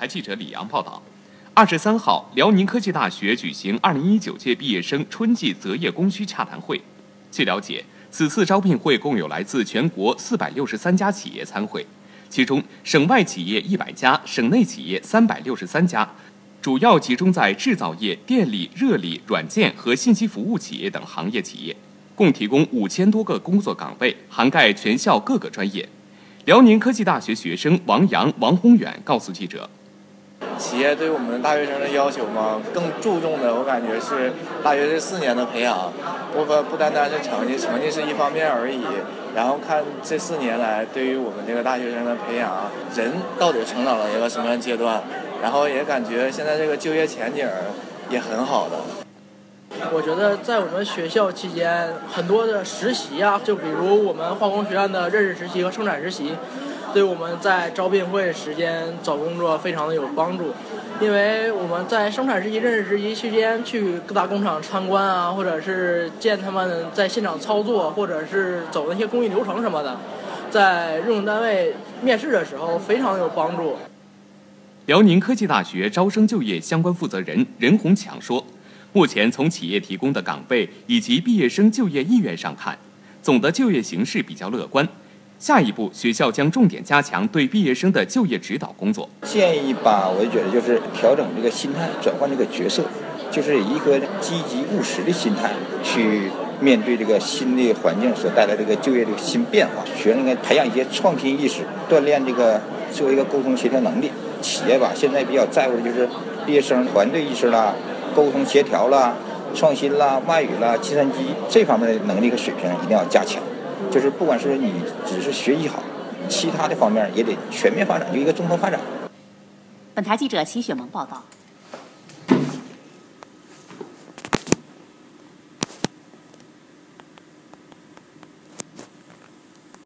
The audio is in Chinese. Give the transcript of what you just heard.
台记者李阳报道。二十三号，辽宁科技大学举行二零一九届毕业生春季择业供需洽谈会。据了解，此次招聘会共有来自全国四百六十三家企业参会，其中省外企业一百家，省内企业三百六十三家，主要集中在制造业、电力、热力、软件和信息服务企业等行业企业，共提供五千多个工作岗位，涵盖全校各个专业。辽宁科技大学学生王阳、王宏远告诉记者。企业对我们大学生的要求嘛，更注重的我感觉是大学这四年的培养，不不不单单是成绩，成绩是一方面而已。然后看这四年来对于我们这个大学生的培养，人到底成长了一个什么样阶段？然后也感觉现在这个就业前景也很好的。我觉得在我们学校期间，很多的实习啊，就比如我们化工学院的认识实习和生产实习。对我们在招聘会时间找工作非常的有帮助，因为我们在生产实习、认识实习期间去各大工厂参观啊，或者是见他们在现场操作，或者是走那些工艺流程什么的，在用人单位面试的时候非常有帮助。辽宁科技大学招生就业相关负责人任洪强说：“目前从企业提供的岗位以及毕业生就业意愿上看，总的就业形势比较乐观。”下一步，学校将重点加强对毕业生的就业指导工作。建议吧，我就觉得就是调整这个心态，转换这个角色，就是以一颗积极务实的心态去面对这个新的环境所带来这个就业的新变化。学生应该培养一些创新意识，锻炼这个作为一个沟通协调能力。企业吧，现在比较在乎的就是毕业生团队意识啦、沟通协调啦、创新啦、外语啦、计算机这方面的能力和水平一定要加强。就是不管是你只是学习好，其他的方面也得全面发展，就一个综合发展。本台记者齐雪萌报道。